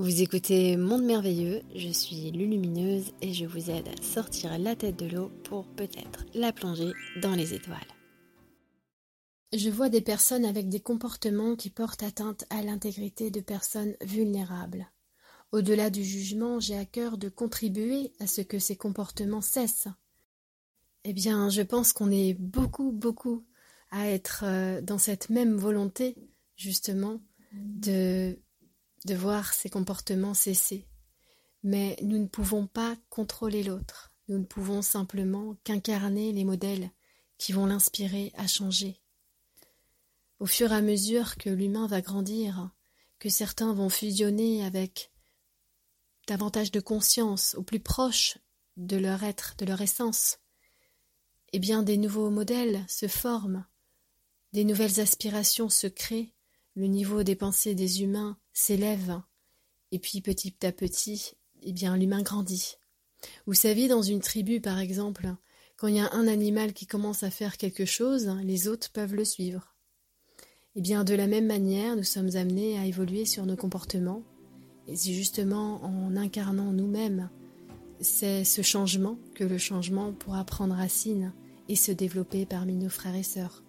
Vous écoutez Monde Merveilleux, je suis Lulumineuse et je vous aide à sortir la tête de l'eau pour peut-être la plonger dans les étoiles. Je vois des personnes avec des comportements qui portent atteinte à l'intégrité de personnes vulnérables. Au-delà du jugement, j'ai à cœur de contribuer à ce que ces comportements cessent. Eh bien, je pense qu'on est beaucoup, beaucoup à être euh, dans cette même volonté, justement, de de voir ses comportements cesser. Mais nous ne pouvons pas contrôler l'autre, nous ne pouvons simplement qu'incarner les modèles qui vont l'inspirer à changer. Au fur et à mesure que l'humain va grandir, que certains vont fusionner avec davantage de conscience, au plus proche de leur être, de leur essence, eh bien des nouveaux modèles se forment, des nouvelles aspirations se créent, le niveau des pensées des humains s'élève, et puis petit à petit, eh bien l'humain grandit. Vous savez, dans une tribu par exemple, quand il y a un animal qui commence à faire quelque chose, les autres peuvent le suivre. Eh bien, de la même manière, nous sommes amenés à évoluer sur nos comportements, et c'est justement en incarnant nous-mêmes, c'est ce changement que le changement pourra prendre racine et se développer parmi nos frères et sœurs.